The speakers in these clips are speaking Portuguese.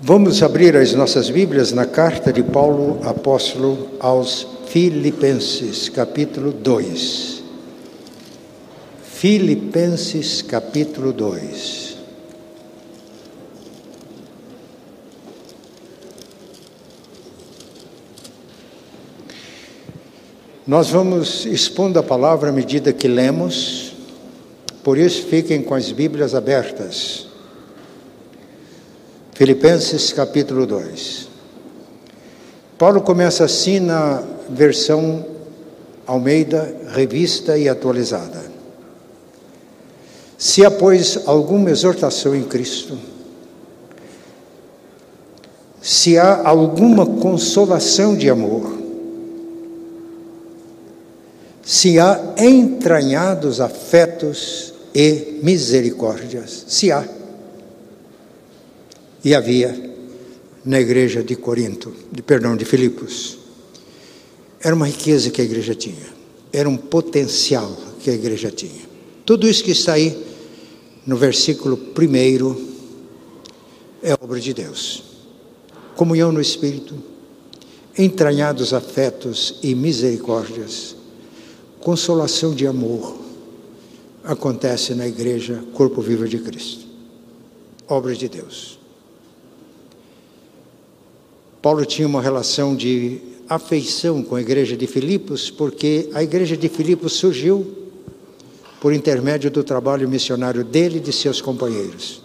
Vamos abrir as nossas Bíblias na carta de Paulo, apóstolo aos Filipenses, capítulo 2. Filipenses, capítulo 2. Nós vamos expondo a palavra à medida que lemos, por isso fiquem com as Bíblias abertas. Filipenses capítulo 2. Paulo começa assim na versão Almeida, revista e atualizada. Se há, pois, alguma exortação em Cristo, se há alguma consolação de amor, se há entranhados afetos e misericórdias, se há e havia na igreja de Corinto, de perdão, de Filipos. Era uma riqueza que a igreja tinha, era um potencial que a igreja tinha. Tudo isso que está aí no versículo primeiro é obra de Deus. Comunhão no Espírito, entranhados afetos e misericórdias, consolação de amor, acontece na igreja Corpo Vivo de Cristo. Obra de Deus. Paulo tinha uma relação de afeição com a igreja de Filipos, porque a igreja de Filipos surgiu por intermédio do trabalho missionário dele e de seus companheiros.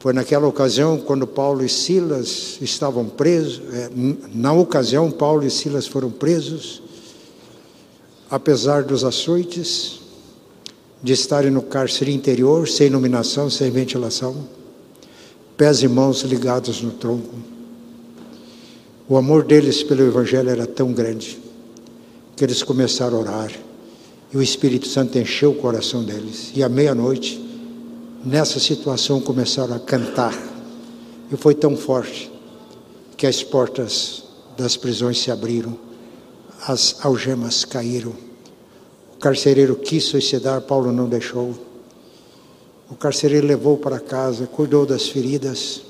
Foi naquela ocasião quando Paulo e Silas estavam presos, é, na ocasião Paulo e Silas foram presos, apesar dos açoites, de estarem no cárcere interior, sem iluminação, sem ventilação pés e mãos ligados no tronco. O amor deles pelo Evangelho era tão grande que eles começaram a orar e o Espírito Santo encheu o coração deles. E à meia-noite, nessa situação, começaram a cantar. E foi tão forte que as portas das prisões se abriram, as algemas caíram. O carcereiro quis suicidar, Paulo não deixou. O carcereiro levou para casa, cuidou das feridas,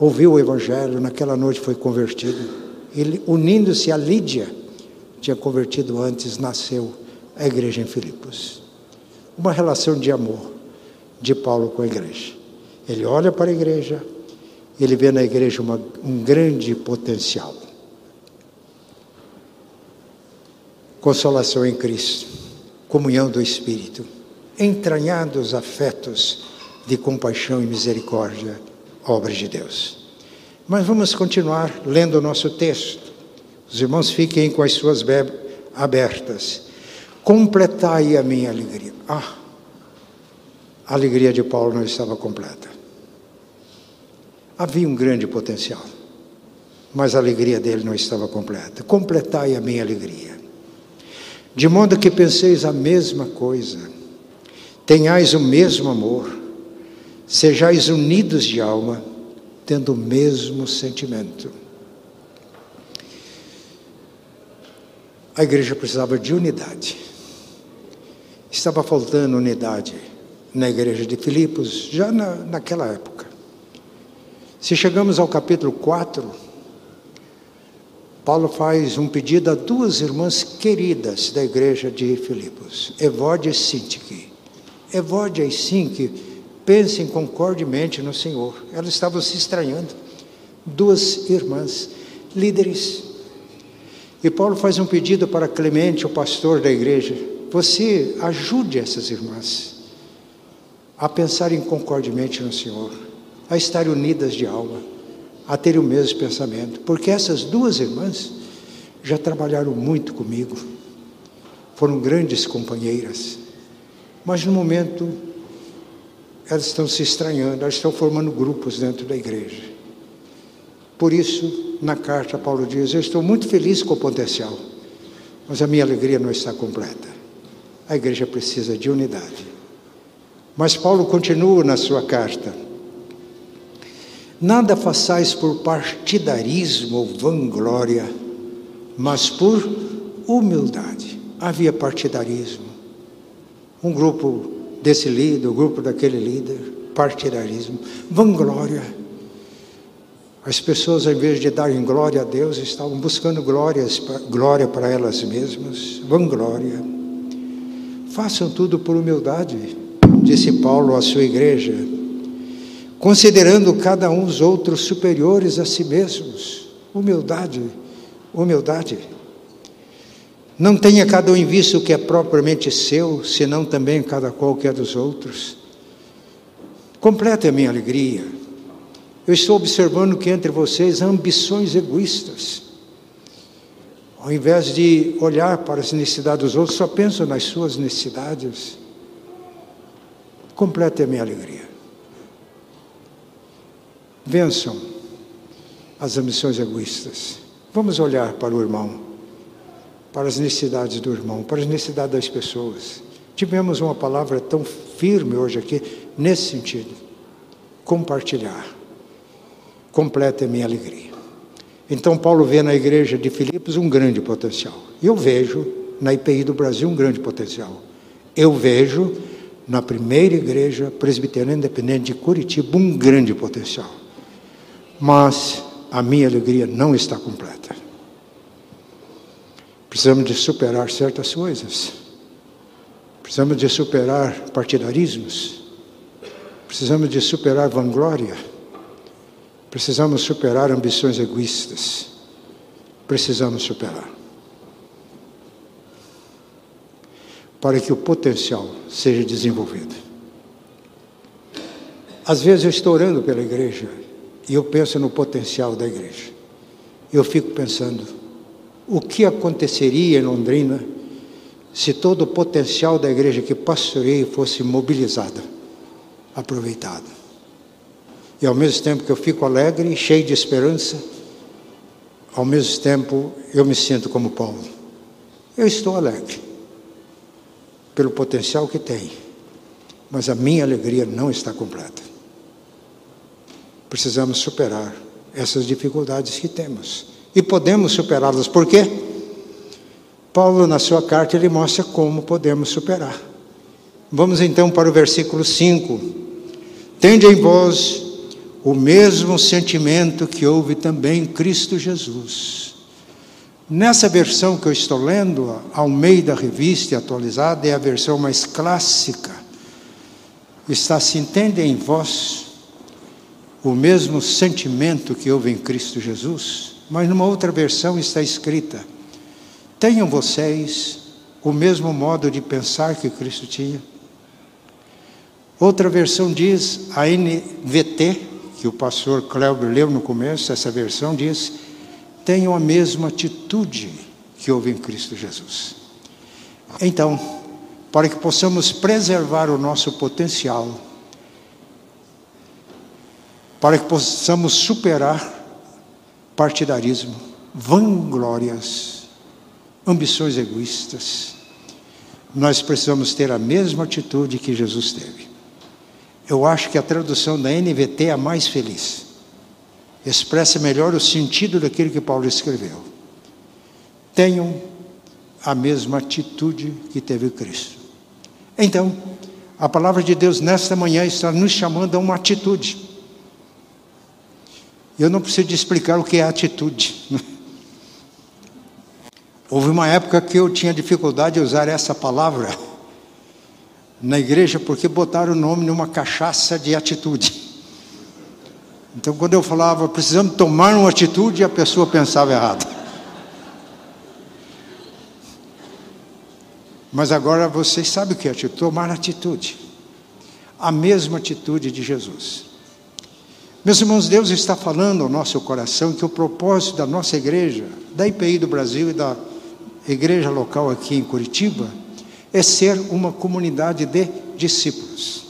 ouviu o evangelho, naquela noite foi convertido. Ele, unindo-se a Lídia, tinha convertido antes, nasceu a igreja em Filipos. Uma relação de amor de Paulo com a igreja. Ele olha para a igreja, ele vê na igreja uma, um grande potencial. Consolação em Cristo, comunhão do Espírito entranhados afetos de compaixão e misericórdia, obra de Deus. Mas vamos continuar lendo o nosso texto. Os irmãos fiquem com as suas abertas. Completai a minha alegria. Ah, a alegria de Paulo não estava completa. Havia um grande potencial, mas a alegria dele não estava completa. Completai a minha alegria. De modo que penseis a mesma coisa tenhais o mesmo amor, sejais unidos de alma, tendo o mesmo sentimento. A igreja precisava de unidade. Estava faltando unidade na igreja de Filipos, já na, naquela época. Se chegamos ao capítulo 4, Paulo faz um pedido a duas irmãs queridas da igreja de Filipos, Evódia e Sintique. Evódia e Sinque pensem concordemente no Senhor. Elas estavam se estranhando. Duas irmãs, líderes. E Paulo faz um pedido para Clemente, o pastor da igreja. Você ajude essas irmãs a pensarem concordemente no Senhor, a estarem unidas de alma, a terem o mesmo pensamento. Porque essas duas irmãs já trabalharam muito comigo, foram grandes companheiras mas no momento elas estão se estranhando, elas estão formando grupos dentro da igreja. Por isso, na carta, Paulo diz: Eu estou muito feliz com o potencial, mas a minha alegria não está completa. A igreja precisa de unidade. Mas Paulo continua na sua carta: Nada façais por partidarismo ou vanglória, mas por humildade. Havia partidarismo um grupo desse líder, o um grupo daquele líder. partidarismo, vanglória. As pessoas, ao invés de darem glória a Deus, estavam buscando glórias, glória para elas mesmas, vanglória. Façam tudo por humildade, disse Paulo à sua igreja, considerando cada um os outros superiores a si mesmos. Humildade, humildade. Não tenha cada um em vista o que é propriamente seu, senão também cada qual que é dos outros. Complete a minha alegria. Eu estou observando que entre vocês há ambições egoístas. Ao invés de olhar para as necessidades dos outros, só pensam nas suas necessidades. Complete a minha alegria. Vençam as ambições egoístas. Vamos olhar para o irmão para as necessidades do irmão, para as necessidades das pessoas. Tivemos uma palavra tão firme hoje aqui, nesse sentido. Compartilhar. Completa a minha alegria. Então, Paulo vê na igreja de Filipos um grande potencial. Eu vejo na IPI do Brasil um grande potencial. Eu vejo na primeira igreja presbiteriana independente de Curitiba um grande potencial. Mas a minha alegria não está completa. Precisamos de superar certas coisas. Precisamos de superar partidarismos. Precisamos de superar vanglória. Precisamos superar ambições egoístas. Precisamos superar. Para que o potencial seja desenvolvido. Às vezes eu estou orando pela igreja e eu penso no potencial da igreja. Eu fico pensando, o que aconteceria em Londrina se todo o potencial da igreja que pastorei fosse mobilizado, aproveitado. E ao mesmo tempo que eu fico alegre, cheio de esperança, ao mesmo tempo eu me sinto como Paulo. Eu estou alegre pelo potencial que tem, mas a minha alegria não está completa. Precisamos superar essas dificuldades que temos e podemos superá-las. Por quê? Paulo, na sua carta, ele mostra como podemos superar. Vamos então para o versículo 5. Tende em vós o mesmo sentimento que houve também em Cristo Jesus. Nessa versão que eu estou lendo, ao meio da revista atualizada, é a versão mais clássica. Está assim: tende em vós o mesmo sentimento que houve em Cristo Jesus. Mas numa outra versão está escrita: Tenham vocês o mesmo modo de pensar que Cristo tinha. Outra versão diz, a NVT, que o pastor Cléber leu no começo, essa versão diz: tenham a mesma atitude que houve em Cristo Jesus. Então, para que possamos preservar o nosso potencial, para que possamos superar partidarismo, vanglórias, ambições egoístas. Nós precisamos ter a mesma atitude que Jesus teve. Eu acho que a tradução da NVT é a mais feliz. Expressa melhor o sentido daquilo que Paulo escreveu. Tenham a mesma atitude que teve Cristo. Então, a palavra de Deus nesta manhã está nos chamando a uma atitude. Eu não preciso explicar o que é atitude. Houve uma época que eu tinha dificuldade de usar essa palavra na igreja porque botaram o nome numa cachaça de atitude. Então, quando eu falava, precisamos tomar uma atitude, a pessoa pensava errado. Mas agora vocês sabem o que é atitude? Tomar atitude. A mesma atitude de Jesus. Meus irmãos, Deus está falando ao nosso coração que o propósito da nossa igreja, da IPI do Brasil e da igreja local aqui em Curitiba, é ser uma comunidade de discípulos,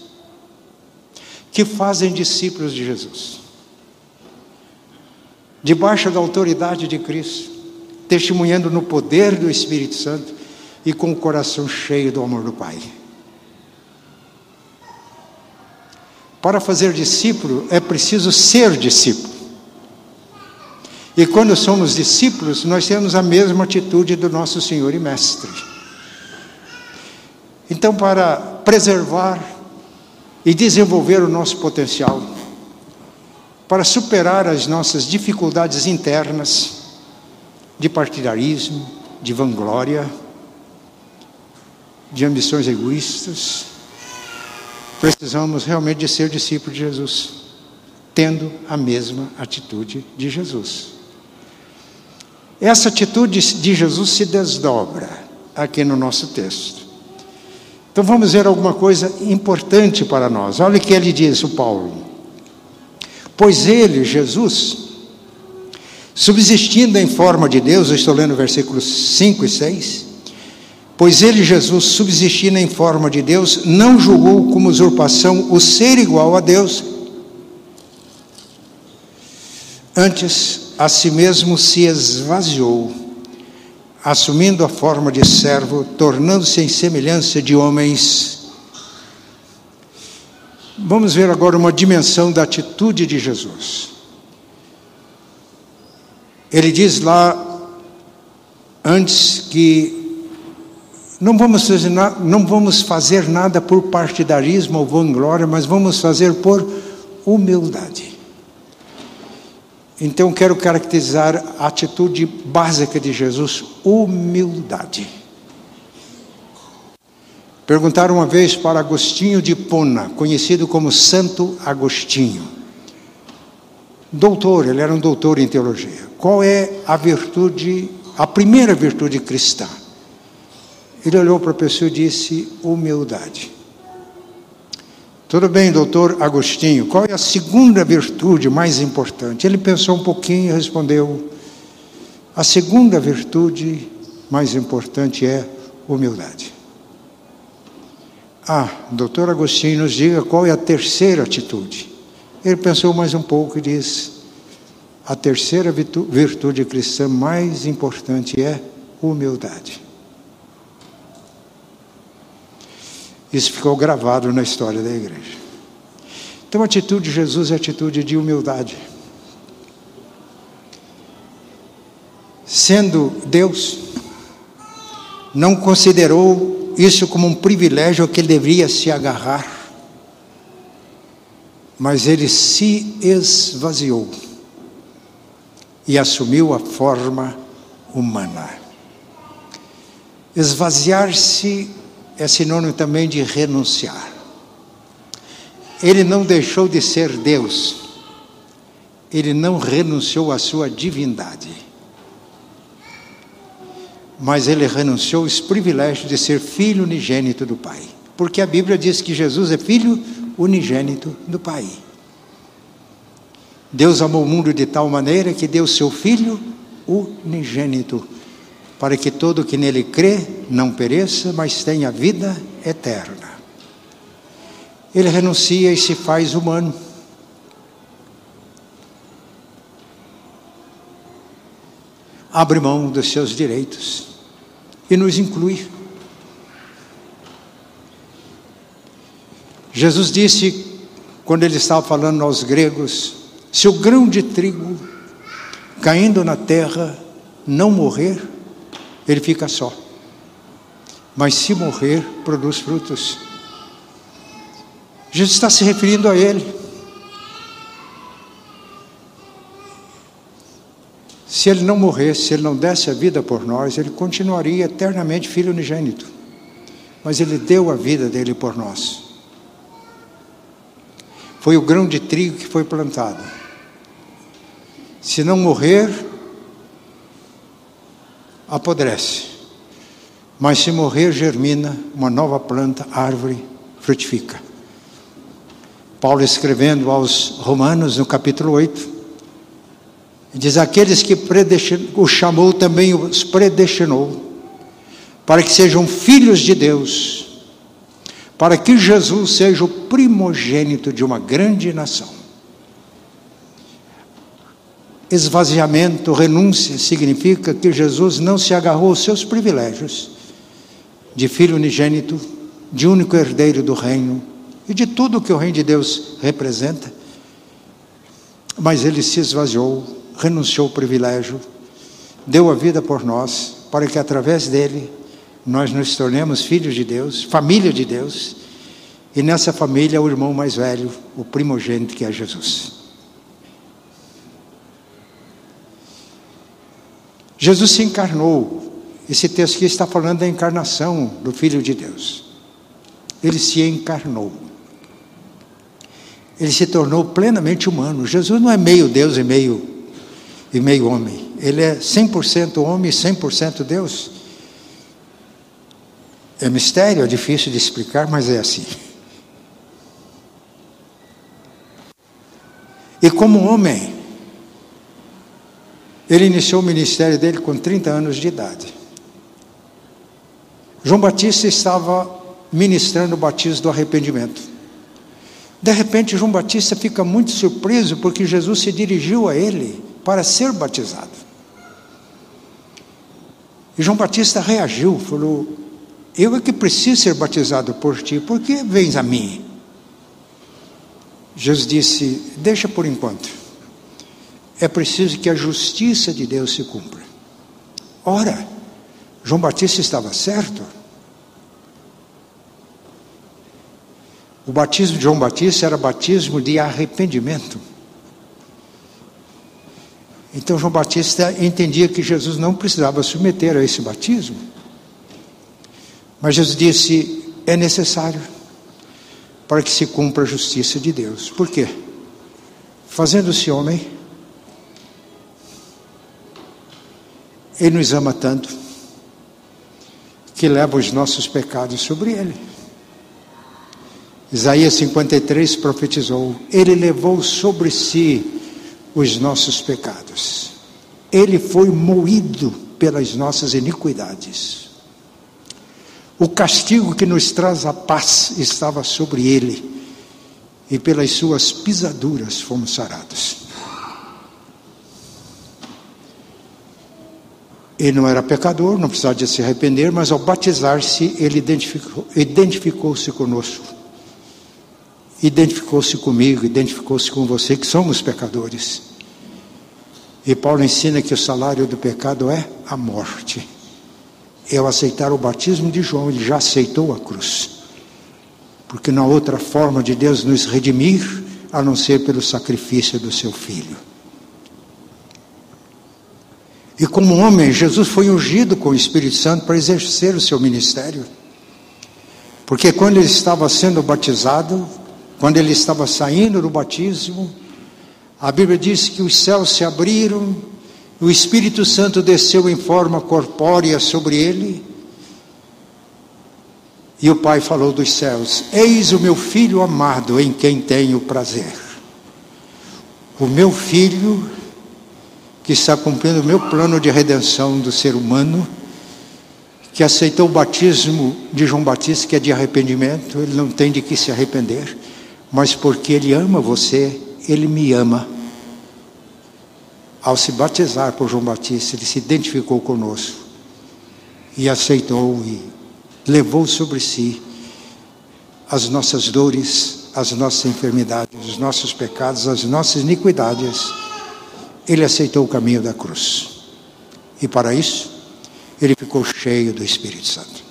que fazem discípulos de Jesus, debaixo da autoridade de Cristo, testemunhando no poder do Espírito Santo e com o coração cheio do amor do Pai. Para fazer discípulo é preciso ser discípulo. E quando somos discípulos, nós temos a mesma atitude do nosso Senhor e Mestre. Então, para preservar e desenvolver o nosso potencial para superar as nossas dificuldades internas de partidarismo, de vanglória, de ambições egoístas. Precisamos realmente de ser discípulos de Jesus, tendo a mesma atitude de Jesus. Essa atitude de Jesus se desdobra aqui no nosso texto. Então vamos ver alguma coisa importante para nós. Olha o que ele diz, o Paulo. Pois ele, Jesus, subsistindo em forma de Deus, eu estou lendo versículos 5 e 6. Pois ele, Jesus, subsistindo em forma de Deus, não julgou como usurpação o ser igual a Deus. Antes, a si mesmo se esvaziou, assumindo a forma de servo, tornando-se em semelhança de homens. Vamos ver agora uma dimensão da atitude de Jesus. Ele diz lá, antes que não vamos fazer, não vamos fazer nada por partidarismo ou vanglória, mas vamos fazer por humildade. Então, quero caracterizar a atitude básica de Jesus: humildade. Perguntaram uma vez para Agostinho de Pona, conhecido como Santo Agostinho. Doutor, ele era um doutor em teologia. Qual é a virtude, a primeira virtude cristã? Ele olhou para a pessoa e disse: humildade. Tudo bem, doutor Agostinho, qual é a segunda virtude mais importante? Ele pensou um pouquinho e respondeu: a segunda virtude mais importante é humildade. Ah, doutor Agostinho, nos diga qual é a terceira atitude. Ele pensou mais um pouco e disse: a terceira virtude cristã mais importante é humildade. Isso ficou gravado na história da igreja. Então a atitude de Jesus é atitude de humildade. Sendo Deus, não considerou isso como um privilégio que ele deveria se agarrar, mas ele se esvaziou e assumiu a forma humana. Esvaziar-se é sinônimo também de renunciar. Ele não deixou de ser Deus, ele não renunciou à sua divindade, mas ele renunciou aos privilégios de ser filho unigênito do Pai, porque a Bíblia diz que Jesus é filho unigênito do Pai. Deus amou o mundo de tal maneira que deu seu filho unigênito para que todo que nele crê não pereça, mas tenha vida eterna. Ele renuncia e se faz humano. Abre mão dos seus direitos e nos inclui. Jesus disse, quando ele estava falando aos gregos: se o grão de trigo caindo na terra não morrer, ele fica só. Mas se morrer, produz frutos. Jesus está se referindo a ele. Se ele não morresse, se ele não desse a vida por nós, ele continuaria eternamente filho unigênito. Mas ele deu a vida dele por nós. Foi o grão de trigo que foi plantado. Se não morrer, apodrece. Mas se morrer, germina uma nova planta, árvore, frutifica. Paulo escrevendo aos Romanos, no capítulo 8, diz: Aqueles que o chamou também os predestinou, para que sejam filhos de Deus, para que Jesus seja o primogênito de uma grande nação. Esvaziamento, renúncia, significa que Jesus não se agarrou aos seus privilégios de filho unigênito, de único herdeiro do reino e de tudo que o reino de Deus representa, mas ele se esvaziou, renunciou ao privilégio, deu a vida por nós, para que através dele nós nos tornemos filhos de Deus, família de Deus, E nessa família, o irmão mais velho, o primogênito, que é Jesus. Jesus se encarnou. Esse texto aqui está falando da encarnação do Filho de Deus. Ele se encarnou. Ele se tornou plenamente humano. Jesus não é meio Deus e meio, e meio homem. Ele é 100% homem e 100% Deus. É mistério, é difícil de explicar, mas é assim. E como homem, ele iniciou o ministério dele com 30 anos de idade. João Batista estava ministrando o batismo do arrependimento. De repente, João Batista fica muito surpreso porque Jesus se dirigiu a ele para ser batizado. E João Batista reagiu, falou: Eu é que preciso ser batizado por ti, por que vens a mim? Jesus disse: Deixa por enquanto é preciso que a justiça de Deus se cumpra. Ora, João Batista estava certo. O batismo de João Batista era batismo de arrependimento. Então João Batista entendia que Jesus não precisava submeter a esse batismo. Mas Jesus disse: é necessário para que se cumpra a justiça de Deus. Por quê? Fazendo-se homem, Ele nos ama tanto que leva os nossos pecados sobre Ele. Isaías 53 profetizou: Ele levou sobre si os nossos pecados. Ele foi moído pelas nossas iniquidades. O castigo que nos traz a paz estava sobre ele, e pelas suas pisaduras fomos sarados. Ele não era pecador, não precisava de se arrepender, mas ao batizar-se, ele identificou-se identificou conosco. Identificou-se comigo, identificou-se com você, que somos pecadores. E Paulo ensina que o salário do pecado é a morte. Eu aceitar o batismo de João, ele já aceitou a cruz. Porque não há outra forma de Deus nos redimir a não ser pelo sacrifício do seu filho. E como homem, Jesus foi ungido com o Espírito Santo para exercer o seu ministério. Porque quando ele estava sendo batizado, quando ele estava saindo do batismo, a Bíblia diz que os céus se abriram, o Espírito Santo desceu em forma corpórea sobre ele, e o Pai falou dos céus: Eis o meu filho amado em quem tenho prazer. O meu filho que está cumprindo o meu plano de redenção do ser humano, que aceitou o batismo de João Batista, que é de arrependimento, ele não tem de que se arrepender, mas porque ele ama você, ele me ama. Ao se batizar por João Batista, ele se identificou conosco e aceitou e levou sobre si as nossas dores, as nossas enfermidades, os nossos pecados, as nossas iniquidades ele aceitou o caminho da cruz. E para isso, ele ficou cheio do Espírito Santo.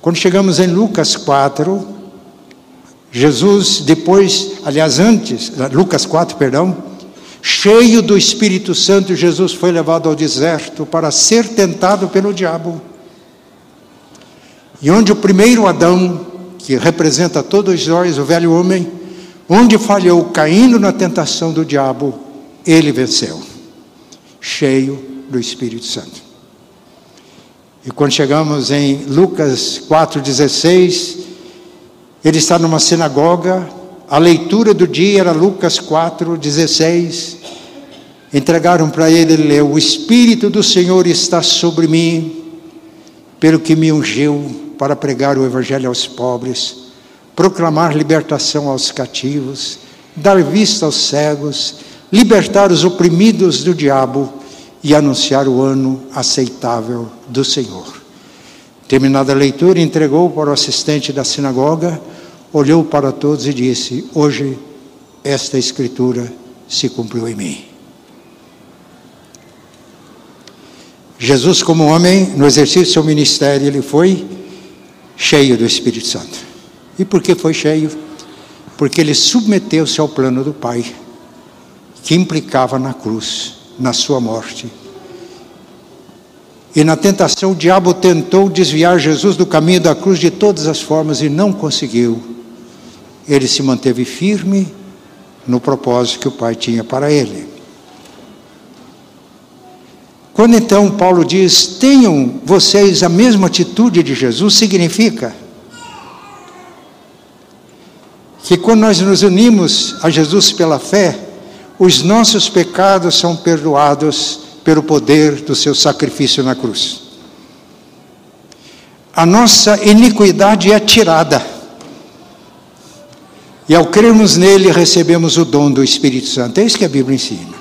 Quando chegamos em Lucas 4, Jesus, depois, aliás, antes, Lucas 4, perdão, cheio do Espírito Santo, Jesus foi levado ao deserto para ser tentado pelo diabo. E onde o primeiro Adão, que representa todos nós, o velho homem, onde falhou, caindo na tentação do diabo, ele venceu, cheio do Espírito Santo. E quando chegamos em Lucas 4,16, ele está numa sinagoga, a leitura do dia era Lucas 4,16. Entregaram para ele, ele leu: O Espírito do Senhor está sobre mim, pelo que me ungiu para pregar o Evangelho aos pobres, proclamar libertação aos cativos, dar vista aos cegos, libertar os oprimidos do diabo e anunciar o ano aceitável do Senhor. Terminada a leitura, entregou para o assistente da sinagoga, olhou para todos e disse: Hoje esta escritura se cumpriu em mim. Jesus, como homem, no exercício do seu ministério, ele foi cheio do Espírito Santo. E por que foi cheio? Porque ele submeteu-se ao plano do Pai, que implicava na cruz, na sua morte. E na tentação, o diabo tentou desviar Jesus do caminho da cruz de todas as formas e não conseguiu. Ele se manteve firme no propósito que o Pai tinha para ele. Quando então Paulo diz: tenham vocês a mesma atitude de Jesus, significa que quando nós nos unimos a Jesus pela fé, os nossos pecados são perdoados pelo poder do seu sacrifício na cruz. A nossa iniquidade é tirada. E ao crermos nele, recebemos o dom do Espírito Santo. É isso que a Bíblia ensina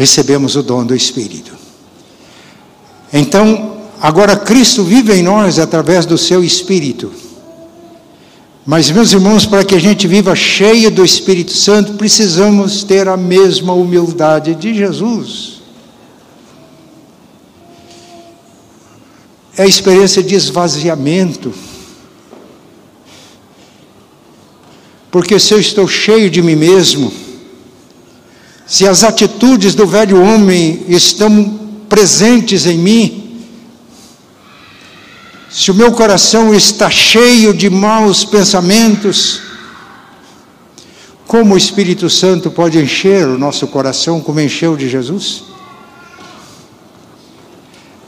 recebemos o dom do Espírito. Então, agora Cristo vive em nós através do seu Espírito. Mas, meus irmãos, para que a gente viva cheio do Espírito Santo, precisamos ter a mesma humildade de Jesus. É a experiência de esvaziamento. Porque se eu estou cheio de mim mesmo, se as atitudes do velho homem estão presentes em mim, se o meu coração está cheio de maus pensamentos, como o Espírito Santo pode encher o nosso coração como encheu de Jesus?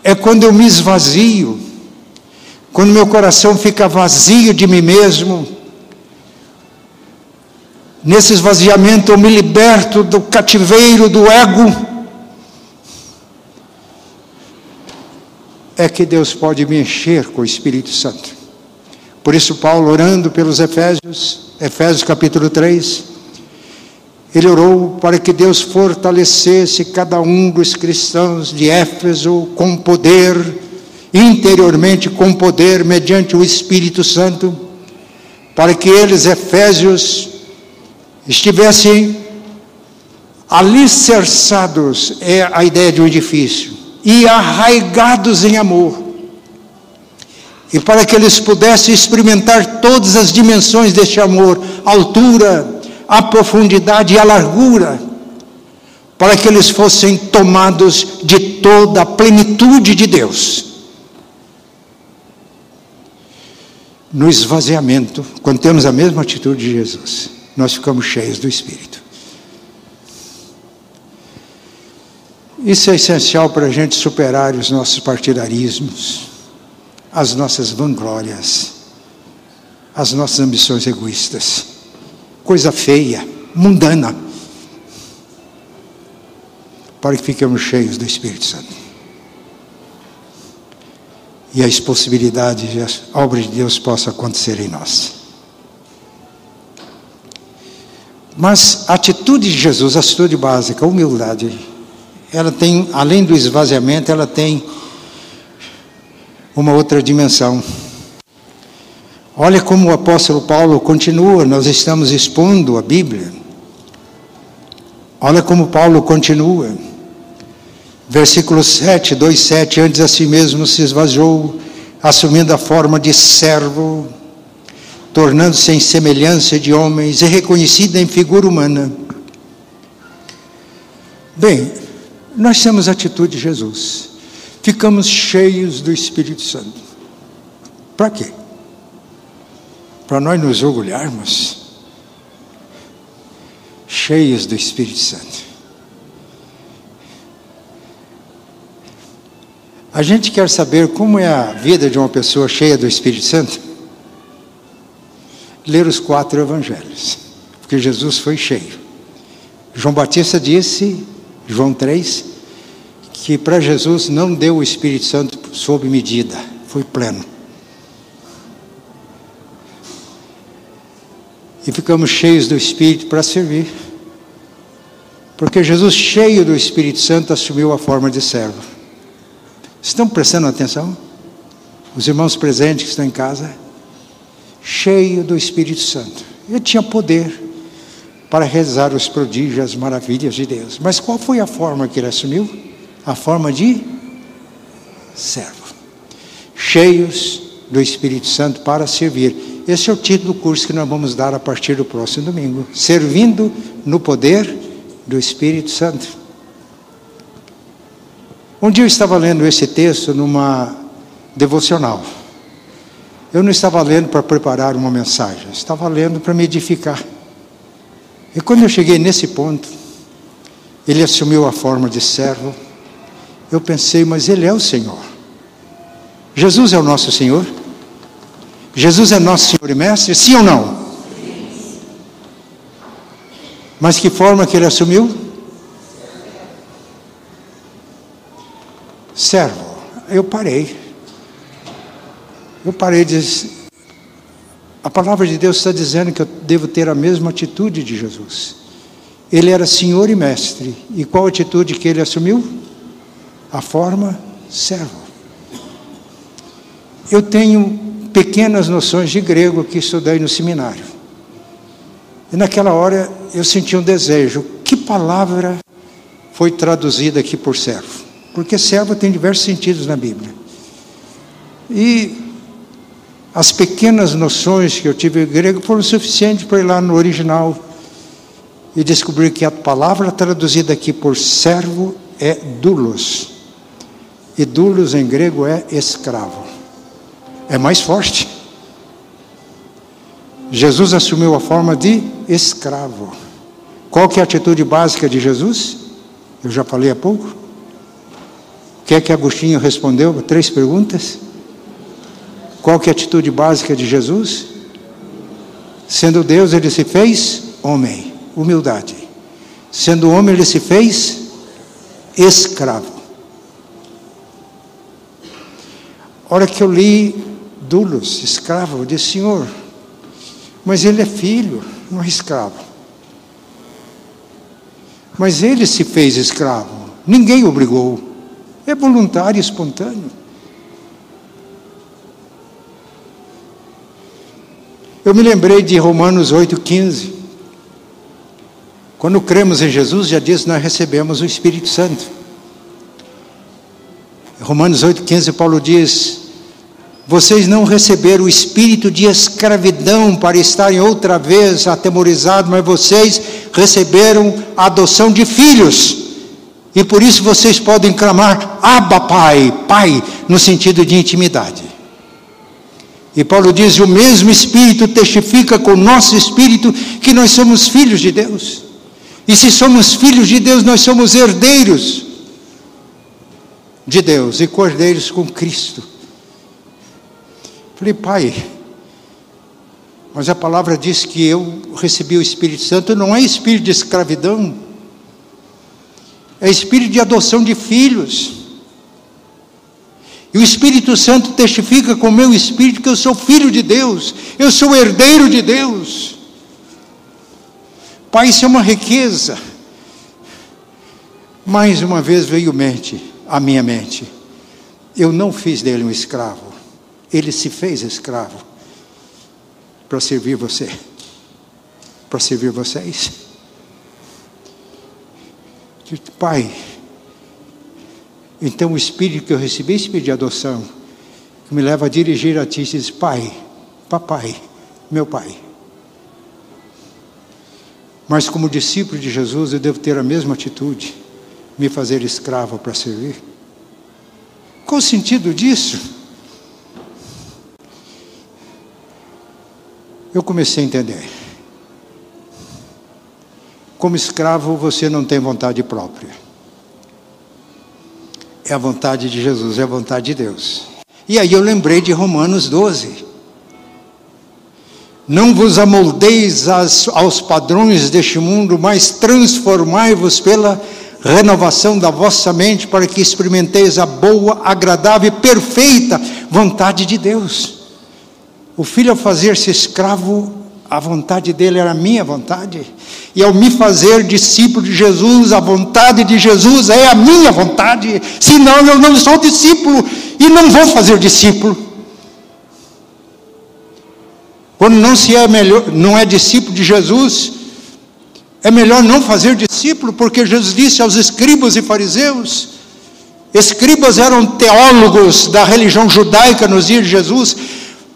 É quando eu me esvazio, quando meu coração fica vazio de mim mesmo, Nesse esvaziamento eu me liberto do cativeiro do ego. É que Deus pode me encher com o Espírito Santo. Por isso, Paulo, orando pelos Efésios, Efésios capítulo 3, ele orou para que Deus fortalecesse cada um dos cristãos de Éfeso com poder, interiormente com poder, mediante o Espírito Santo, para que eles, Efésios, estivessem alicerçados, é a ideia de um edifício, e arraigados em amor. E para que eles pudessem experimentar todas as dimensões deste amor, a altura, a profundidade e a largura, para que eles fossem tomados de toda a plenitude de Deus. No esvaziamento, quando temos a mesma atitude de Jesus nós ficamos cheios do Espírito. Isso é essencial para a gente superar os nossos partidarismos, as nossas vanglórias, as nossas ambições egoístas. Coisa feia, mundana. Para que fiquemos cheios do Espírito Santo. E as possibilidades de a obra de Deus possa acontecer em nós. Mas a atitude de Jesus, a atitude básica, a humildade, ela tem, além do esvaziamento, ela tem uma outra dimensão. Olha como o apóstolo Paulo continua, nós estamos expondo a Bíblia. Olha como Paulo continua. Versículo 7, 2, 7, antes a si mesmo se esvaziou, assumindo a forma de servo, tornando-se em semelhança de homens e reconhecida em figura humana. Bem, nós temos a atitude de Jesus. Ficamos cheios do Espírito Santo. Para quê? Para nós nos orgulharmos. Cheios do Espírito Santo. A gente quer saber como é a vida de uma pessoa cheia do Espírito Santo? ler os quatro evangelhos, porque Jesus foi cheio. João Batista disse, João 3, que para Jesus não deu o Espírito Santo sob medida, foi pleno. E ficamos cheios do Espírito para servir. Porque Jesus, cheio do Espírito Santo, assumiu a forma de servo. Estão prestando atenção? Os irmãos presentes que estão em casa? cheio do Espírito Santo. Ele tinha poder para rezar os prodígios, as maravilhas de Deus. Mas qual foi a forma que ele assumiu? A forma de servo. Cheios do Espírito Santo para servir. Esse é o título do curso que nós vamos dar a partir do próximo domingo. Servindo no poder do Espírito Santo. Um dia eu estava lendo esse texto numa devocional. Eu não estava lendo para preparar uma mensagem, estava lendo para me edificar. E quando eu cheguei nesse ponto, ele assumiu a forma de servo. Eu pensei, mas ele é o Senhor. Jesus é o nosso Senhor? Jesus é nosso Senhor e Mestre? Sim ou não? Mas que forma que ele assumiu? Servo. Eu parei. Eu parei de. A palavra de Deus está dizendo que eu devo ter a mesma atitude de Jesus. Ele era Senhor e Mestre. E qual atitude que ele assumiu? A forma servo. Eu tenho pequenas noções de grego que estudei no seminário. E naquela hora eu senti um desejo: que palavra foi traduzida aqui por servo? Porque servo tem diversos sentidos na Bíblia. E as pequenas noções que eu tive em grego foram suficientes para ir lá no original e descobrir que a palavra traduzida aqui por servo é doulos. E doulos em grego é escravo é mais forte. Jesus assumiu a forma de escravo. Qual que é a atitude básica de Jesus? Eu já falei há pouco. O que é que Agostinho respondeu? Três perguntas. Qual que é a atitude básica de Jesus? Sendo Deus, ele se fez homem, humildade. Sendo homem, ele se fez escravo. hora que eu li Dulos, escravo, disse: Senhor, mas ele é filho, não é escravo. Mas ele se fez escravo, ninguém obrigou, é voluntário espontâneo. Eu me lembrei de Romanos 8,15. Quando cremos em Jesus, já diz, nós recebemos o Espírito Santo. Romanos 8,15, Paulo diz: vocês não receberam o espírito de escravidão para estarem outra vez atemorizados, mas vocês receberam a adoção de filhos. E por isso vocês podem clamar Abba Pai, Pai, no sentido de intimidade. E Paulo diz: o mesmo Espírito testifica com o nosso espírito que nós somos filhos de Deus. E se somos filhos de Deus, nós somos herdeiros de Deus e cordeiros com Cristo. Falei, pai, mas a palavra diz que eu recebi o Espírito Santo, não é espírito de escravidão, é espírito de adoção de filhos. E o Espírito Santo testifica com o meu espírito que eu sou filho de Deus, eu sou herdeiro de Deus. Pai, isso é uma riqueza. Mais uma vez veio mente, a minha mente. Eu não fiz dele um escravo. Ele se fez escravo para servir você, para servir vocês. Pai, então o espírito que eu recebi, espírito de adoção, que me leva a dirigir a ti, diz: Pai, papai, meu pai. Mas como discípulo de Jesus, eu devo ter a mesma atitude, me fazer escravo para servir. Qual o sentido disso? eu comecei a entender. Como escravo, você não tem vontade própria. É a vontade de Jesus, é a vontade de Deus. E aí eu lembrei de Romanos 12. Não vos amoldeis aos padrões deste mundo, mas transformai-vos pela renovação da vossa mente, para que experimenteis a boa, agradável e perfeita vontade de Deus. O filho, ao fazer-se escravo, a vontade dele era a minha vontade. E ao me fazer discípulo de Jesus, a vontade de Jesus é a minha vontade. Senão eu não sou discípulo e não vou fazer discípulo. Quando não se é melhor, não é discípulo de Jesus, é melhor não fazer discípulo, porque Jesus disse aos escribas e fariseus, escribas eram teólogos da religião judaica nos dias de Jesus,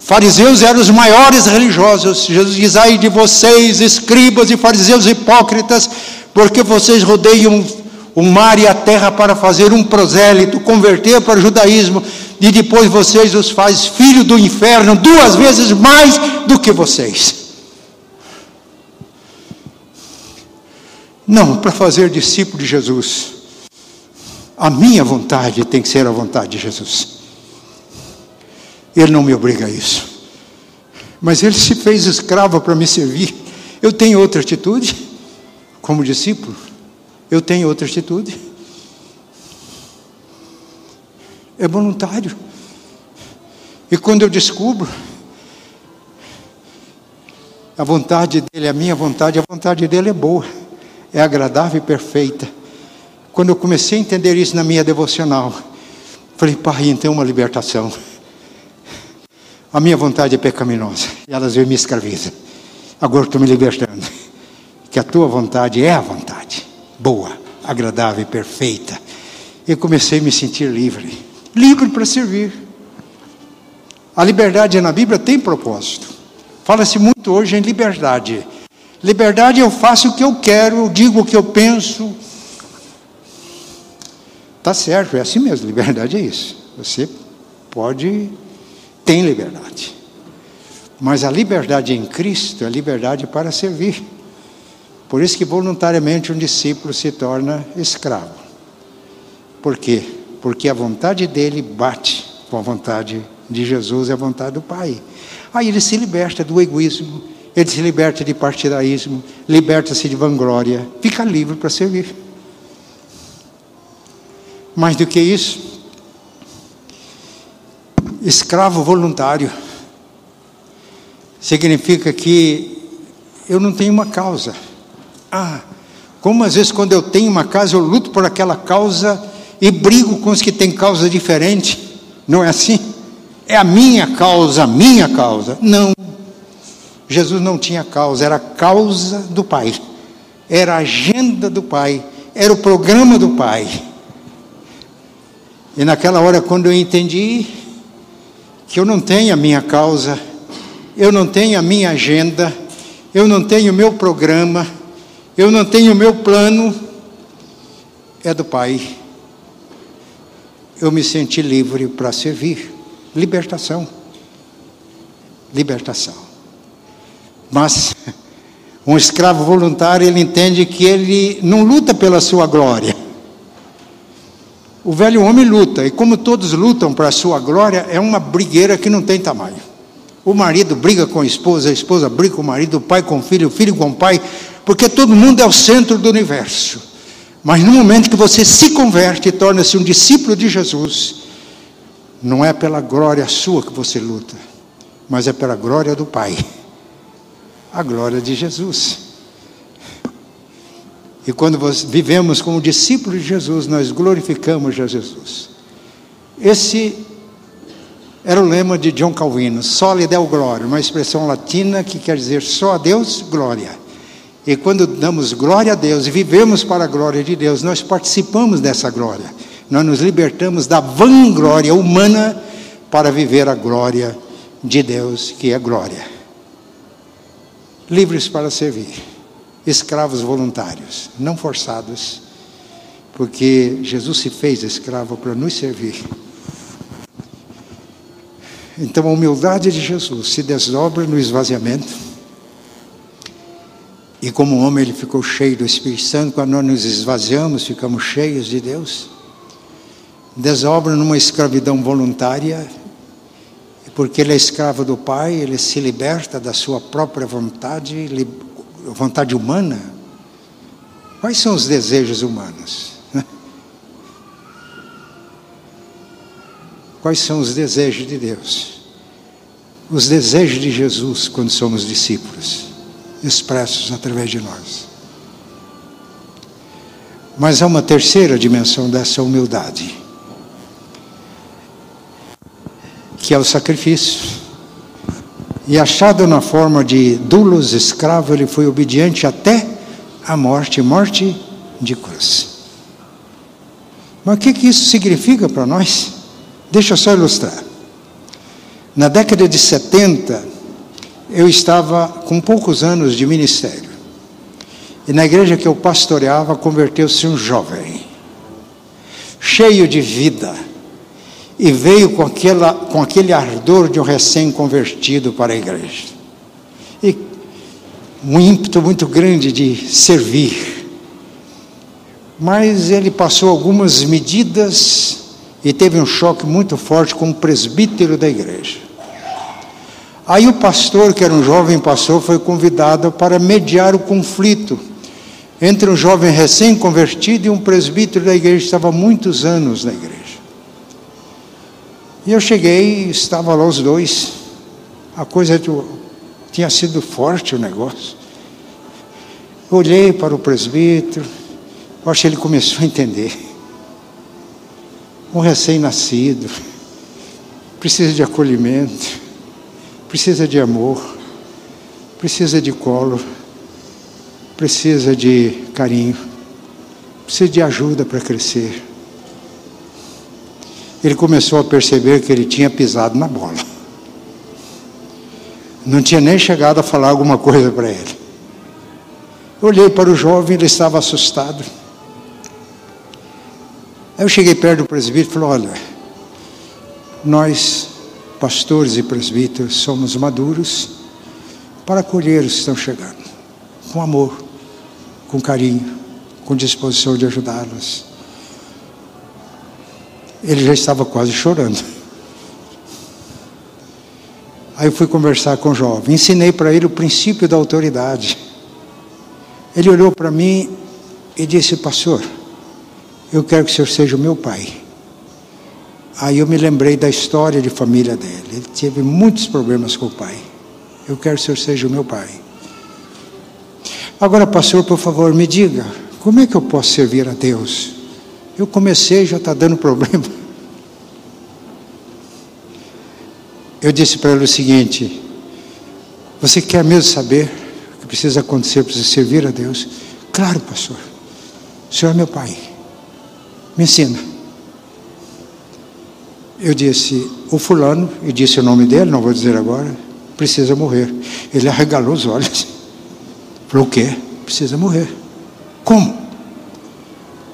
Fariseus eram os maiores religiosos. Jesus diz: ai de vocês, escribas e fariseus hipócritas, porque vocês rodeiam o mar e a terra para fazer um prosélito, converter para o judaísmo, e depois vocês os faz filho do inferno duas vezes mais do que vocês. Não, para fazer discípulo de Jesus, a minha vontade tem que ser a vontade de Jesus. Ele não me obriga a isso. Mas ele se fez escravo para me servir. Eu tenho outra atitude, como discípulo. Eu tenho outra atitude. É voluntário. E quando eu descubro a vontade dele, a minha vontade, a vontade dele é boa é agradável e perfeita. Quando eu comecei a entender isso na minha devocional, falei, pai, então uma libertação. A minha vontade é pecaminosa e elas me escravizam. Agora estou me libertando. Que a tua vontade é a vontade, boa, agradável e perfeita. E comecei a me sentir livre livre para servir. A liberdade na Bíblia tem propósito. Fala-se muito hoje em liberdade. Liberdade eu faço o que eu quero, eu digo o que eu penso. Tá certo, é assim mesmo, liberdade é isso. Você pode tem liberdade. Mas a liberdade em Cristo é liberdade para servir. Por isso que voluntariamente um discípulo se torna escravo. Por quê? Porque a vontade dele bate com a vontade de Jesus e a vontade do Pai. Aí ele se liberta do egoísmo, ele se liberta de partidarismo, liberta-se de vanglória, fica livre para servir. Mais do que isso, escravo voluntário significa que eu não tenho uma causa. Ah, como às vezes quando eu tenho uma causa, eu luto por aquela causa e brigo com os que têm causa diferente. Não é assim? É a minha causa, a minha causa. Não. Jesus não tinha causa, era a causa do Pai, era a agenda do Pai, era o programa do Pai. E naquela hora, quando eu entendi que eu não tenho a minha causa, eu não tenho a minha agenda, eu não tenho o meu programa, eu não tenho o meu plano, é do Pai. Eu me senti livre para servir. Libertação. Libertação. Mas um escravo voluntário, ele entende que ele não luta pela sua glória. O velho homem luta, e como todos lutam para a sua glória, é uma brigueira que não tem tamanho. O marido briga com a esposa, a esposa briga com o marido, o pai com o filho, o filho com o pai, porque todo mundo é o centro do universo. Mas no momento que você se converte e torna-se um discípulo de Jesus, não é pela glória sua que você luta, mas é pela glória do Pai a glória de Jesus. E quando vivemos como discípulos de Jesus, nós glorificamos a Jesus. Esse era o lema de John Calvino, soli deo glória, uma expressão latina que quer dizer só a Deus glória. E quando damos glória a Deus e vivemos para a glória de Deus, nós participamos dessa glória. Nós nos libertamos da vanglória humana para viver a glória de Deus, que é glória livres para servir, escravos voluntários, não forçados, porque Jesus se fez escravo para nos servir. Então a humildade de Jesus se desdobra no esvaziamento. E como homem ele ficou cheio do Espírito Santo, quando nós nos esvaziamos, ficamos cheios de Deus. Desobra numa escravidão voluntária, porque ele é escravo do Pai, ele se liberta da sua própria vontade, vontade humana. Quais são os desejos humanos? Quais são os desejos de Deus? Os desejos de Jesus quando somos discípulos, expressos através de nós. Mas há uma terceira dimensão dessa humildade que é o sacrifício. E achado na forma de dulos escravo, ele foi obediente até a morte morte de cruz. Mas o que, que isso significa para nós? Deixa eu só ilustrar. Na década de 70, eu estava com poucos anos de ministério. E na igreja que eu pastoreava, converteu-se um jovem, cheio de vida, e veio com, aquela, com aquele ardor de um recém-convertido para a igreja. E um ímpeto muito grande de servir. Mas ele passou algumas medidas e teve um choque muito forte com o presbítero da igreja. Aí o pastor, que era um jovem pastor, foi convidado para mediar o conflito entre um jovem recém-convertido e um presbítero da igreja que estava há muitos anos na igreja. E eu cheguei, estava lá os dois. A coisa tinha sido forte o negócio. olhei para o presbítero, eu acho que ele começou a entender. Um recém-nascido precisa de acolhimento, precisa de amor, precisa de colo precisa de carinho, precisa de ajuda para crescer. Ele começou a perceber que ele tinha pisado na bola. Não tinha nem chegado a falar alguma coisa para ele. Olhei para o jovem, ele estava assustado. Aí eu cheguei perto do presbítero e falei: Olha, nós, pastores e presbíteros, somos maduros para acolher os que estão chegando, com amor com carinho, com disposição de ajudá-los. Ele já estava quase chorando. Aí eu fui conversar com o jovem, ensinei para ele o princípio da autoridade. Ele olhou para mim e disse: Pastor, eu quero que o senhor seja o meu pai. Aí eu me lembrei da história de família dele. Ele teve muitos problemas com o pai. Eu quero que o senhor seja o meu pai. Agora, pastor, por favor, me diga, como é que eu posso servir a Deus? Eu comecei, já está dando problema. Eu disse para ele o seguinte: Você quer mesmo saber o que precisa acontecer para você servir a Deus? Claro, pastor. O senhor é meu pai. Me ensina. Eu disse: O fulano, e disse o nome dele, não vou dizer agora, precisa morrer. Ele arregalou os olhos. Falou o quê? Precisa morrer. Como?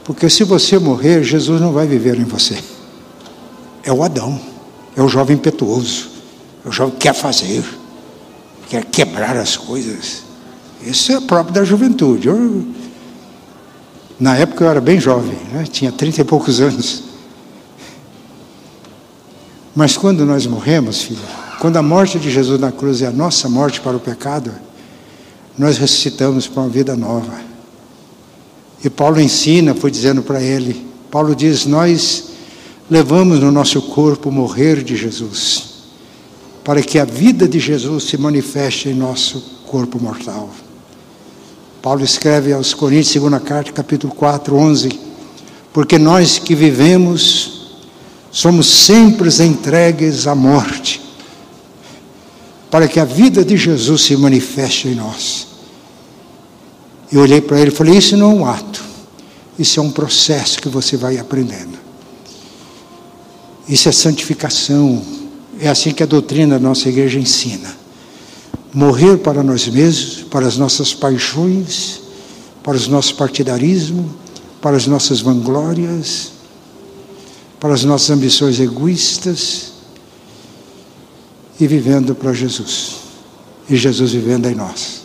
Porque se você morrer, Jesus não vai viver em você. É o Adão, é o jovem impetuoso, é o jovem que quer fazer, quer quebrar as coisas. Isso é próprio da juventude. Eu, na época eu era bem jovem, né? tinha trinta e poucos anos. Mas quando nós morremos, filho, quando a morte de Jesus na cruz é a nossa morte para o pecado, nós ressuscitamos para uma vida nova. E Paulo ensina, foi dizendo para ele, Paulo diz: Nós levamos no nosso corpo o morrer de Jesus, para que a vida de Jesus se manifeste em nosso corpo mortal. Paulo escreve aos Coríntios, segunda carta, capítulo 4, 11: Porque nós que vivemos somos sempre entregues à morte, para que a vida de Jesus se manifeste em nós. Eu olhei para ele e falei: Isso não é um ato, isso é um processo que você vai aprendendo. Isso é santificação, é assim que a doutrina da nossa igreja ensina. Morrer para nós mesmos, para as nossas paixões, para os nossos partidarismos, para as nossas vanglórias, para as nossas ambições egoístas e vivendo para Jesus. E Jesus vivendo em nós.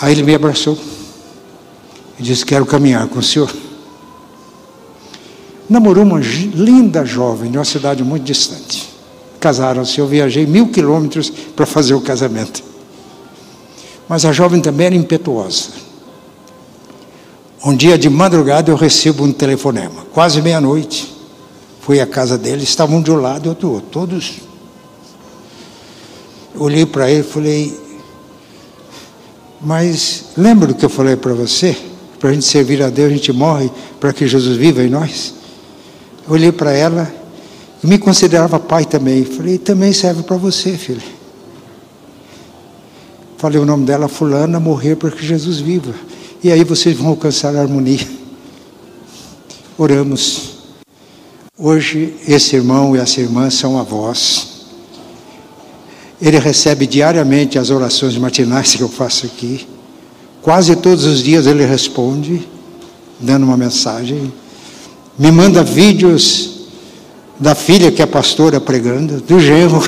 Aí ele me abraçou e disse: Quero caminhar com o senhor. Namorou uma linda jovem de uma cidade muito distante. Casaram-se. Eu viajei mil quilômetros para fazer o casamento. Mas a jovem também era impetuosa. Um dia de madrugada eu recebo um telefonema, quase meia-noite. Fui à casa dele, estavam de um lado e outro do outro, todos. Olhei para ele e falei: Mas lembra do que eu falei para você? Para a gente servir a Deus, a gente morre para que Jesus viva em nós. Eu olhei para ela e me considerava pai também. Falei: Também serve para você, filha. Falei o nome dela, Fulana, morrer para que Jesus viva. E aí vocês vão alcançar a harmonia. Oramos. Hoje, esse irmão e essa irmã são avós. Ele recebe diariamente as orações matinais que eu faço aqui. Quase todos os dias ele responde, dando uma mensagem. Me manda vídeos da filha que é pastora pregando, do genro.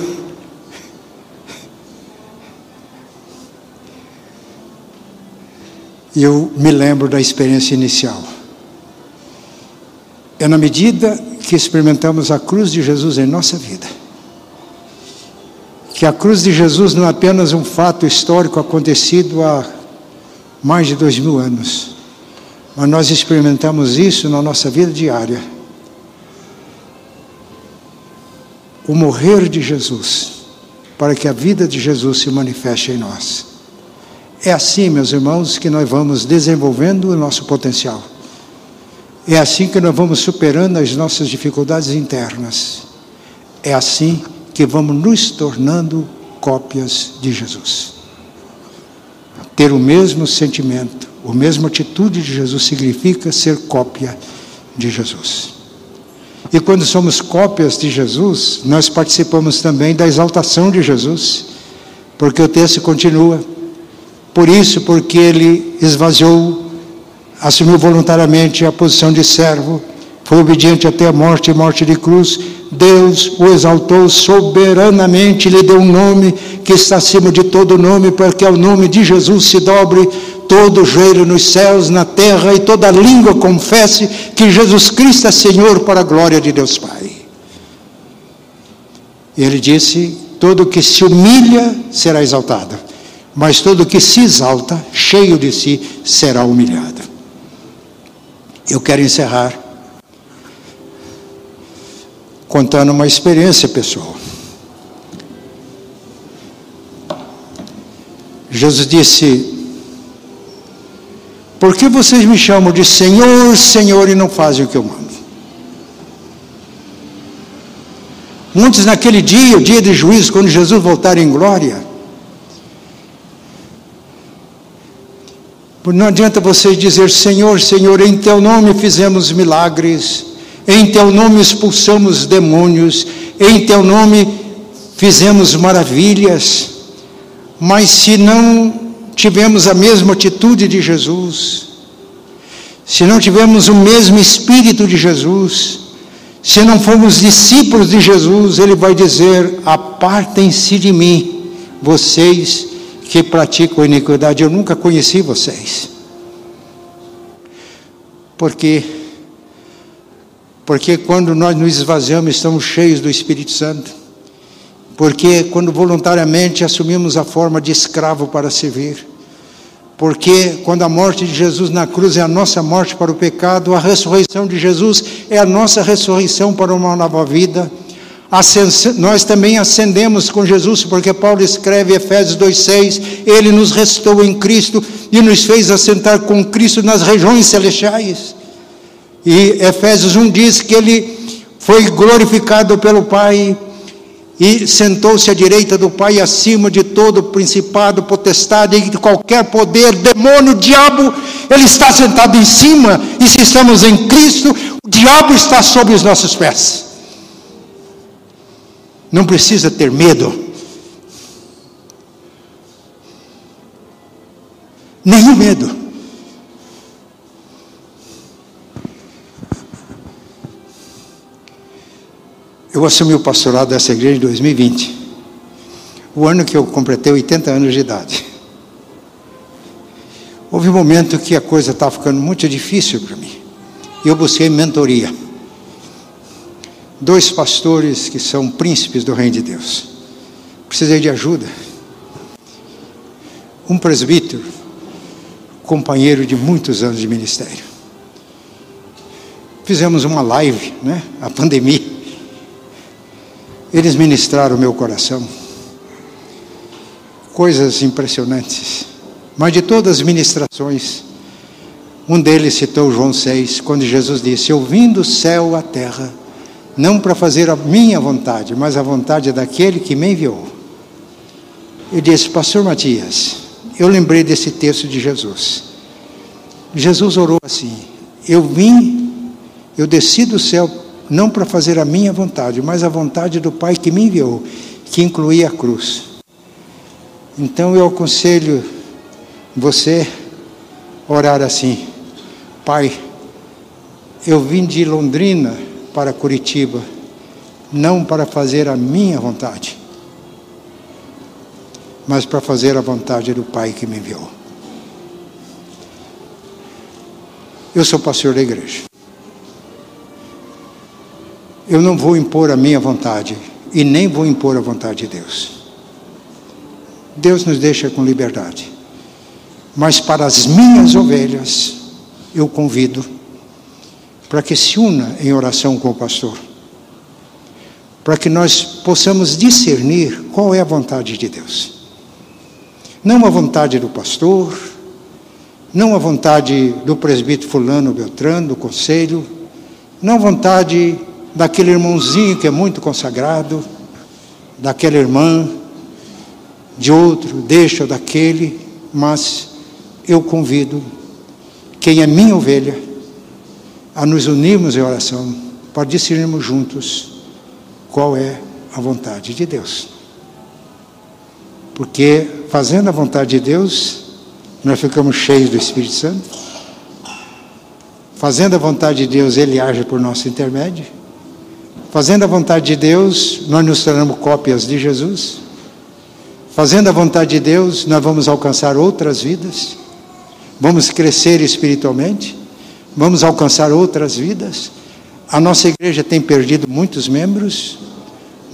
E eu me lembro da experiência inicial. É na medida que experimentamos a cruz de Jesus em nossa vida, que a cruz de Jesus não é apenas um fato histórico acontecido há mais de dois mil anos, mas nós experimentamos isso na nossa vida diária. O morrer de Jesus, para que a vida de Jesus se manifeste em nós. É assim, meus irmãos, que nós vamos desenvolvendo o nosso potencial. É assim que nós vamos superando as nossas dificuldades internas. É assim que vamos nos tornando cópias de Jesus. Ter o mesmo sentimento, a mesma atitude de Jesus significa ser cópia de Jesus. E quando somos cópias de Jesus, nós participamos também da exaltação de Jesus, porque o texto continua. Por isso, porque ele esvaziou assumiu voluntariamente a posição de servo, foi obediente até a morte e morte de cruz. Deus o exaltou soberanamente, lhe deu um nome que está acima de todo nome, para que ao nome de Jesus se dobre todo joelho nos céus, na terra e toda língua confesse que Jesus Cristo é Senhor para a glória de Deus Pai. Ele disse: todo que se humilha será exaltado, mas todo que se exalta, cheio de si, será humilhado. Eu quero encerrar contando uma experiência pessoal. Jesus disse: Por que vocês me chamam de Senhor, Senhor e não fazem o que eu mando? Muitos naquele dia, o dia de juízo, quando Jesus voltar em glória, Não adianta você dizer, Senhor, Senhor, em teu nome fizemos milagres, em teu nome expulsamos demônios, em teu nome fizemos maravilhas, mas se não tivemos a mesma atitude de Jesus, se não tivermos o mesmo espírito de Jesus, se não formos discípulos de Jesus, ele vai dizer: apartem-se de mim, vocês que praticam iniquidade, eu nunca conheci vocês. Porque porque quando nós nos esvaziamos, estamos cheios do Espírito Santo. Porque quando voluntariamente assumimos a forma de escravo para servir. Porque quando a morte de Jesus na cruz é a nossa morte para o pecado, a ressurreição de Jesus é a nossa ressurreição para uma nova vida nós também ascendemos com Jesus, porque Paulo escreve Efésios 2,6: Ele nos restou em Cristo e nos fez assentar com Cristo nas regiões celestiais. E Efésios 1 diz que ele foi glorificado pelo Pai e sentou-se à direita do Pai acima de todo principado, potestade e de qualquer poder, demônio, diabo, ele está sentado em cima, e se estamos em Cristo, o diabo está sob os nossos pés. Não precisa ter medo. Nenhum medo. Eu assumi o pastorado dessa igreja em 2020, o ano que eu completei 80 anos de idade. Houve um momento que a coisa estava ficando muito difícil para mim, e eu busquei mentoria dois pastores que são príncipes do reino de Deus. Precisei de ajuda. Um presbítero, companheiro de muitos anos de ministério. Fizemos uma live, né? A pandemia. Eles ministraram o meu coração. Coisas impressionantes. Mas de todas as ministrações, um deles citou João 6, quando Jesus disse: Ouvindo o céu a terra, não para fazer a minha vontade, mas a vontade daquele que me enviou. Eu disse, Pastor Matias, eu lembrei desse texto de Jesus. Jesus orou assim: Eu vim, eu desci do céu não para fazer a minha vontade, mas a vontade do Pai que me enviou, que incluía a cruz. Então eu aconselho você orar assim: Pai, eu vim de Londrina para Curitiba, não para fazer a minha vontade, mas para fazer a vontade do Pai que me enviou. Eu sou pastor da igreja. Eu não vou impor a minha vontade e nem vou impor a vontade de Deus. Deus nos deixa com liberdade. Mas para as minhas ovelhas, eu convido para que se una em oração com o pastor, para que nós possamos discernir qual é a vontade de Deus. Não a vontade do pastor, não a vontade do presbítero fulano Beltrano, do conselho, não a vontade daquele irmãozinho que é muito consagrado, daquela irmã, de outro, deixa daquele, mas eu convido quem é minha ovelha a nos unirmos em oração para discernirmos juntos qual é a vontade de Deus. Porque fazendo a vontade de Deus, nós ficamos cheios do Espírito Santo. Fazendo a vontade de Deus, Ele age por nosso intermédio. Fazendo a vontade de Deus, nós nos tornamos cópias de Jesus. Fazendo a vontade de Deus, nós vamos alcançar outras vidas. Vamos crescer espiritualmente. Vamos alcançar outras vidas. A nossa igreja tem perdido muitos membros.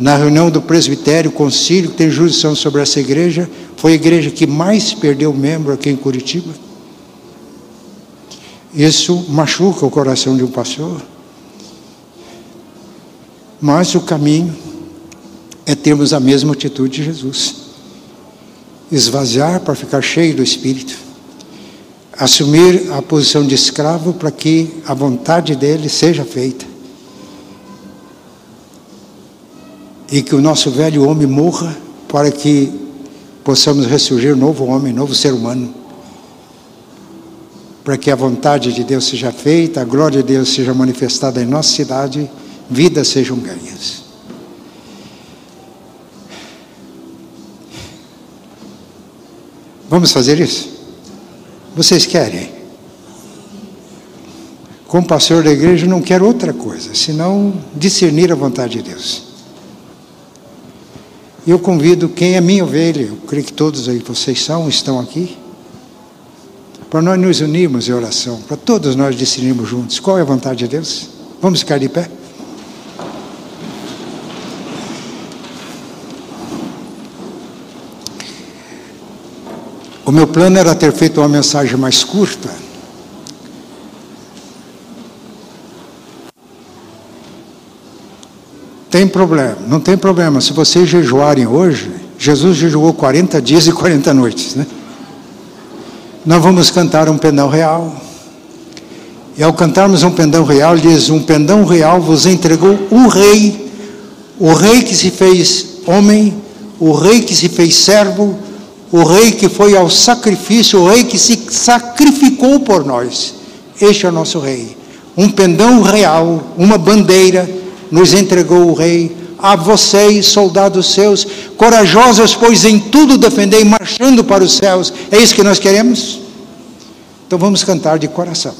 Na reunião do presbitério, concílio, que tem jurisdição sobre essa igreja, foi a igreja que mais perdeu membro aqui em Curitiba. Isso machuca o coração de um pastor. Mas o caminho é termos a mesma atitude de Jesus. Esvaziar para ficar cheio do Espírito. Assumir a posição de escravo para que a vontade dele seja feita. E que o nosso velho homem morra para que possamos ressurgir novo homem, novo ser humano. Para que a vontade de Deus seja feita, a glória de Deus seja manifestada em nossa cidade, vidas sejam ganhas. Vamos fazer isso? Vocês querem? Como pastor da igreja, não quero outra coisa, senão discernir a vontade de Deus. Eu convido quem é minha ovelha, eu creio que todos aí vocês são, estão aqui, para nós nos unirmos em oração, para todos nós decidirmos juntos qual é a vontade de Deus. Vamos ficar de pé? O meu plano era ter feito uma mensagem mais curta, Tem problema, não tem problema. Se vocês jejuarem hoje, Jesus jejuou 40 dias e 40 noites, né? Nós vamos cantar um pendão real. E ao cantarmos um pendão real, diz: Um pendão real vos entregou o rei, o rei que se fez homem, o rei que se fez servo, o rei que foi ao sacrifício, o rei que se sacrificou por nós. Este é o nosso rei. Um pendão real, uma bandeira nos entregou o Rei, a vocês, soldados seus, corajosos, pois em tudo defendei, marchando para os céus. É isso que nós queremos? Então vamos cantar de coração.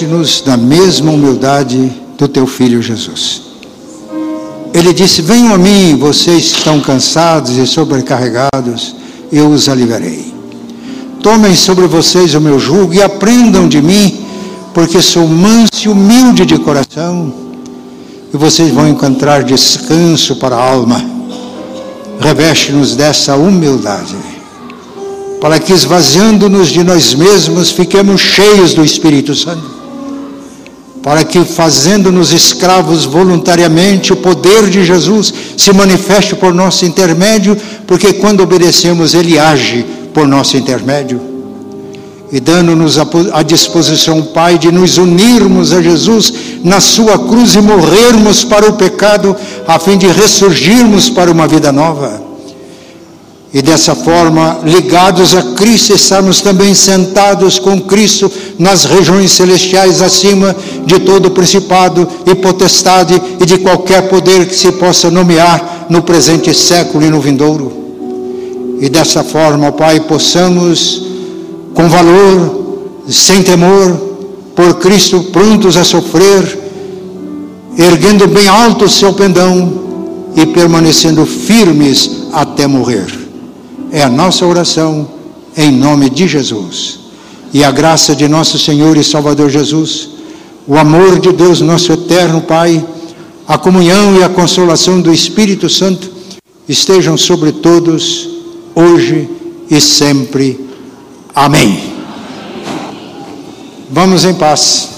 Reveste-nos da mesma humildade do teu filho Jesus. Ele disse: Venham a mim, vocês estão cansados e sobrecarregados, eu os aliviarei. Tomem sobre vocês o meu jugo e aprendam de mim, porque sou manso e humilde de coração, e vocês vão encontrar descanso para a alma. Reveste-nos dessa humildade para que esvaziando-nos de nós mesmos fiquemos cheios do Espírito Santo, para que fazendo-nos escravos voluntariamente, o poder de Jesus se manifeste por nosso intermédio, porque quando obedecemos, Ele age por nosso intermédio. E dando-nos a disposição, Pai, de nos unirmos a Jesus na Sua cruz e morrermos para o pecado, a fim de ressurgirmos para uma vida nova e dessa forma, ligados a Cristo, estarmos também sentados com Cristo nas regiões celestiais acima de todo principado e potestade e de qualquer poder que se possa nomear no presente século e no vindouro. E dessa forma, Pai, possamos, com valor, sem temor, por Cristo prontos a sofrer, erguendo bem alto o seu pendão e permanecendo firmes até morrer. É a nossa oração em nome de Jesus. E a graça de nosso Senhor e Salvador Jesus, o amor de Deus, nosso eterno Pai, a comunhão e a consolação do Espírito Santo estejam sobre todos, hoje e sempre. Amém. Vamos em paz.